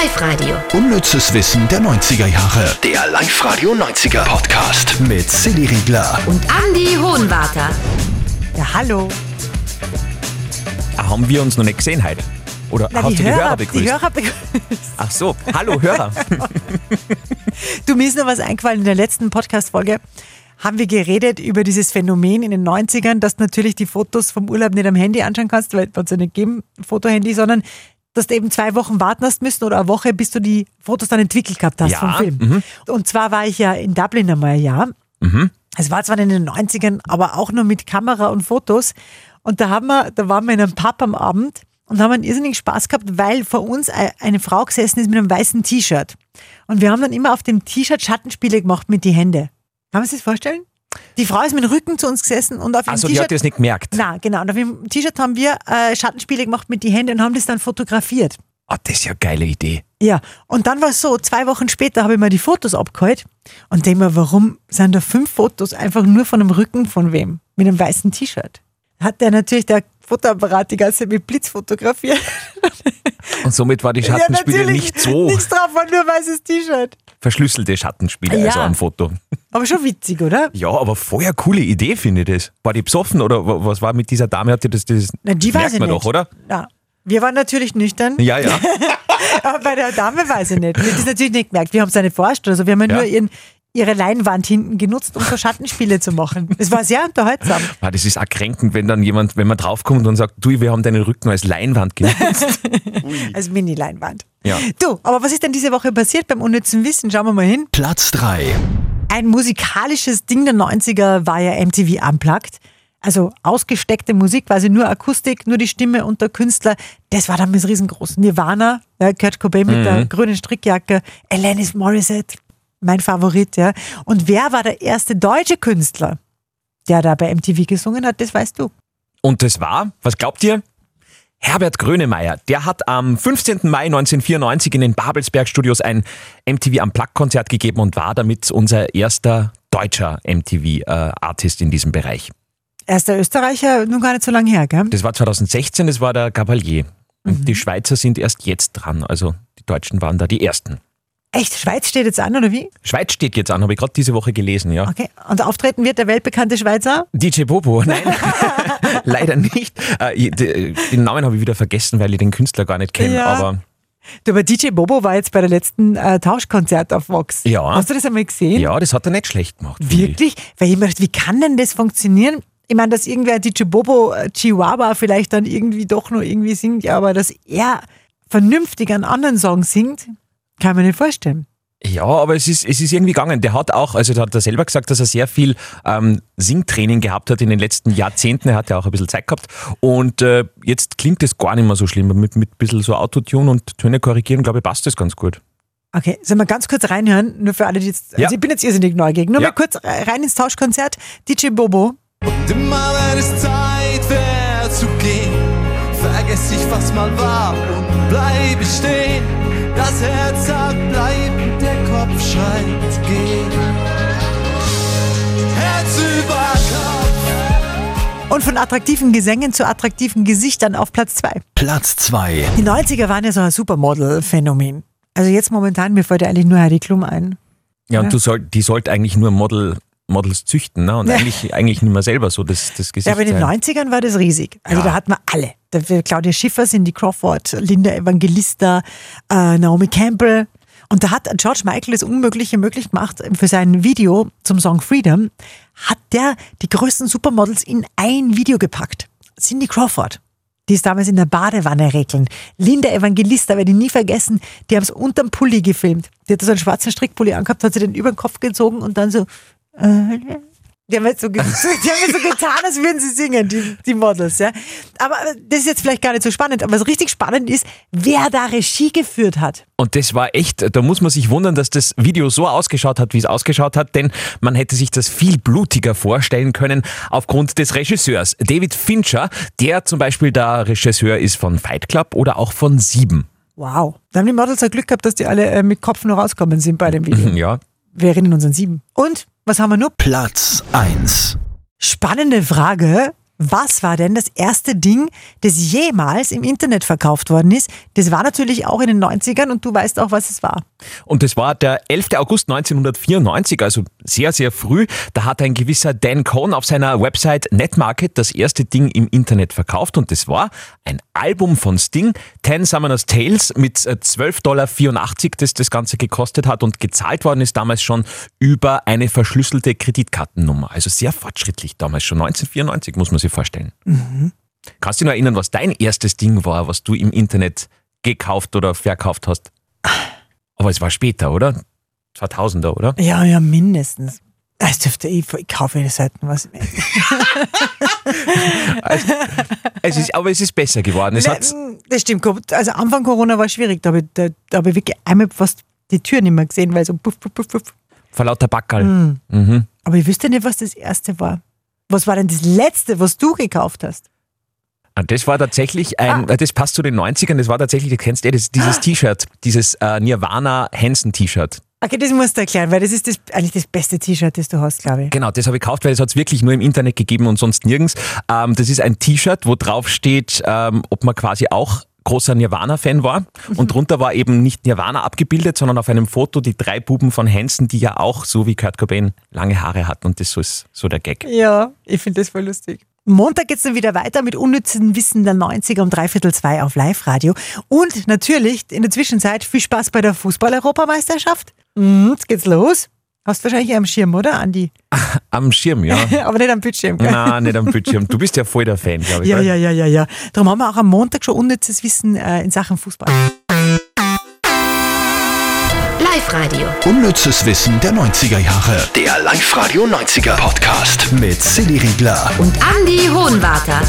Live-Radio. Unnützes Wissen der 90er Jahre. Der Live-Radio 90er Podcast mit Silly Riegler. Und Andy Hohenwarter. Ja, hallo. Ah, Haben wir uns noch nicht gesehen heute? Oder Na, hast du die Hörer die begrüßt? Hörer begrüßt. Ach so, hallo Hörer. Du, mir ist noch was eingefallen. In der letzten Podcast-Folge haben wir geredet über dieses Phänomen in den 90ern, dass du natürlich die Fotos vom Urlaub nicht am Handy anschauen kannst, weil es ja nicht geben, Fotohandy, sondern dass du eben zwei Wochen warten hast müssen oder eine Woche, bis du die Fotos dann entwickelt gehabt hast Ja, vom Film. Und zwar war ich ja in Dublin einmal ein Jahr. Es war zwar in den 90ern, aber auch nur mit Kamera und Fotos. Und da haben wir, da waren wir in einem Pub am Abend und haben einen irrsinnigen Spaß gehabt, weil vor uns ei- eine Frau gesessen ist mit einem weißen T-Shirt. Und wir haben dann immer auf dem T-Shirt Schattenspiele gemacht mit die Hände. Kann man sich das vorstellen? Die Frau ist mit dem Rücken zu uns gesessen und auf ihrem Also die hat T-Shirt. das nicht gemerkt. Na, genau. Und auf dem T-Shirt haben wir äh, Schattenspiele gemacht mit die Hände und haben das dann fotografiert. Ah, das ist ja eine geile Idee. Ja, und dann war es so, zwei Wochen später habe ich mir die Fotos abgeholt und denke mir, warum sind da fünf Fotos einfach nur von dem Rücken von wem? Mit einem weißen T-Shirt. Hat der natürlich der Fotoapparat die ganze Zeit mit Blitz fotografiert. Und somit war die Schattenspiele natürlich nicht so Nichts drauf, war nur ein weißes T-Shirt. verschlüsselte Schattenspiele, Ja. also am Foto. Aber schon witzig, oder? Ja, aber vorher coole Idee, finde ich das. War die besoffen oder wa- was war mit dieser Dame? Hat die das, das Na, die weiß merkt ich man nicht. doch, oder? Ja. Wir waren natürlich nüchtern, Ja, ja. aber bei der Dame weiß ich nicht. Wir haben das natürlich nicht gemerkt. Wir haben es ja nicht verarscht. Also wir haben ja, Ja. nur ihren, ihre Leinwand hinten genutzt, um so Schattenspiele zu machen. Es war sehr unterhaltsam. Ah, das ist auch kränkend, wenn dann jemand, wenn man draufkommt und sagt, du, wir haben deinen Rücken als Leinwand genutzt. Als Mini-Leinwand. Ja. Du, aber was ist denn diese Woche passiert beim unnützen Wissen? Schauen wir mal hin. Platz 3. Ein musikalisches Ding der 90er war ja MTV Unplugged. Also ausgesteckte Musik, quasi nur Akustik, nur die Stimme und der Künstler. Das war damals riesengroß. Nirvana, ja, Kurt Cobain mit der grünen Strickjacke, Alanis Morissette, mein Favorit, ja. Und wer war der erste deutsche Künstler, der da bei MTV gesungen hat? Das weißt du. Und das war, was glaubt ihr? Herbert Grönemeyer, der hat am 15. Mai 1994 in den Babelsberg Studios ein MTV Unplugged-Konzert gegeben und war damit unser erster deutscher MTV-Artist in diesem Bereich. Er ist der Österreicher, nun gar nicht so lange her, gell? Das war 2016, das war der Gabalier. Und die Schweizer sind erst jetzt dran, also die Deutschen waren da die ersten. Echt, Schweiz steht jetzt an, oder wie? Schweiz steht jetzt an, habe ich gerade diese Woche gelesen, ja. Okay. Und auftreten wird der weltbekannte Schweizer? DJ Bobo, nein, leider nicht. Äh, Den Namen habe ich wieder vergessen, weil ich den Künstler gar nicht kenne, Ja. aber Du, aber DJ Bobo war jetzt bei der letzten äh, Tauschkonzert auf Vox. Ja. Hast du das einmal gesehen? ja, das hat er nicht schlecht gemacht. finde ich. Wirklich? Weil ich mir gedacht, wie kann denn das funktionieren? Ich meine, dass irgendwer DJ Bobo äh, Chihuahua vielleicht dann irgendwie doch nur irgendwie singt, ja, aber dass er vernünftig einen anderen Song singt, kann ich mir nicht vorstellen. Ja, aber es ist, es ist irgendwie gegangen. Der hat auch, also da hat er selber gesagt, dass er sehr viel ähm, Singtraining gehabt hat in den letzten Jahrzehnten. Er hat ja auch ein bisschen Zeit gehabt. Und äh, jetzt klingt das gar nicht mehr so schlimm. Mit, mit ein bisschen so Autotune und Töne korrigieren, glaube ich, passt das ganz gut. Okay, sollen wir ganz kurz reinhören, nur für alle, die jetzt, Ja. also ich bin jetzt irrsinnig neugierig, nur Ja. mal kurz rein ins Tauschkonzert, DJ Bobo. Immer wenn es Zeit wäre zu gehen, vergess ich, was mal war und bleibe stehen. Das Herz sagt bleib und der Kopf schreit geh. Herz über Kopf. Und von attraktiven Gesängen zu attraktiven Gesichtern auf Platz zwei. Platz 2. Die 90er waren ja so ein Supermodel-Phänomen. Also jetzt momentan, mir fällt ja eigentlich nur Heidi Klum ein. Ja, und Ja. du soll, die sollte eigentlich nur Model, Models züchten, ne? Und eigentlich, eigentlich nicht mehr selber so das, das Gesicht. Ja, aber in den sein. 90ern war das riesig. Also Ja. da hatten wir alle. Da Claudia Schiffer, Cindy Crawford, Linda Evangelista, äh, Naomi Campbell. Und da hat George Michael das Unmögliche möglich gemacht. Für sein Video zum Song Freedom hat der die größten Supermodels in ein Video gepackt. Cindy Crawford. Die ist damals in der Badewanne regeln. Linda Evangelista, werde ich nie vergessen, die haben es unterm Pulli gefilmt. Die hat so einen schwarzen Strickpulli angehabt, hat sie den über den Kopf gezogen und dann so, die haben, jetzt so, die haben jetzt so getan, als würden sie singen, die, die Models. Ja. Aber das ist jetzt vielleicht gar nicht so spannend. Aber was richtig spannend ist, wer da Regie geführt hat. Und das war echt, da muss man sich wundern, dass das Video so ausgeschaut hat, wie es ausgeschaut hat, denn man hätte sich das viel blutiger vorstellen können aufgrund des Regisseurs. David Fincher, der zum Beispiel der Regisseur ist von Fight Club oder auch von Sieben. Wow. Da haben die Models ja Glück gehabt, dass die alle äh, mit Kopf nur rauskommen sind bei dem Video. Ja. Wir erinnern uns an sieben. Und was haben wir noch? Platz 1. Spannende Frage. Was war denn das erste Ding, das jemals im Internet verkauft worden ist? Das war natürlich auch in den 90ern und du weißt auch, was es war. Und das war der 11. August 1994, also sehr, sehr früh. Da hat ein gewisser Dan Cohn auf seiner Website Netmarket das erste Ding im Internet verkauft und das war ein Album von Sting, Ten Summoners Tales mit 12,84 Dollar, das das Ganze gekostet hat und gezahlt worden ist damals schon über eine verschlüsselte Kreditkartennummer. Also sehr fortschrittlich damals schon, 1994 muss man sich vorstellen. Mhm. Kannst du dich noch erinnern, was dein erstes Ding war, was du im Internet gekauft oder verkauft hast? Aber es war später, oder? 2000er, oder? Ja, ja, mindestens. Das dürfte ich, ich kaufe eine Seiten was mehr. also, es ist, aber es ist besser geworden. Es Nein, das stimmt. Also Anfang Corona war schwierig. Da habe ich, da, da hab ich wirklich einmal fast die Tür nicht mehr gesehen, weil so puff, puff, puff, puff. Vor lauter Backerl. Mhm. Mhm. Aber ich wüsste nicht, was das erste war. Was war denn das letzte, was du gekauft hast? Ah, das war tatsächlich ein, ah. das passt zu den 90ern, das war tatsächlich, du kennst eh das, dieses ah. T-Shirt, dieses äh, Nirvana Hansen T-Shirt. Okay, das musst du erklären, weil das ist das, eigentlich das beste T-Shirt, das du hast, glaube ich. Genau, das habe ich gekauft, weil es hat es wirklich nur im Internet gegeben und sonst nirgends. Ähm, das ist ein T-Shirt, wo drauf steht, ähm, ob man quasi auch großer Nirvana-Fan war. Mhm. Und drunter war eben nicht Nirvana abgebildet, sondern auf einem Foto die drei Buben von Hansen, die ja auch so wie Kurt Cobain lange Haare hatten. Und das ist so der Gag. Ja, ich finde das voll lustig. Montag geht es dann wieder weiter mit unnützen Wissen der 90er um dreiviertel zwei auf Live-Radio. Und natürlich in der Zwischenzeit viel Spaß bei der Fußball-Europameisterschaft. Mhm, jetzt geht's los. Hast du wahrscheinlich am Schirm, oder, Andi? Am Schirm, ja. Aber nicht am Bildschirm. Gell? Nein, nicht am Bildschirm. Du bist ja voll der Fan, glaube ich. Ja, ja, ja, ja, ja. Darum haben wir auch am Montag schon unnützes Wissen äh, in Sachen Fußball. Live-Radio. Unnützes Wissen der 90er Jahre. Der Live-Radio 90er Podcast mit Silly Riegler und Andy Hohenwarter.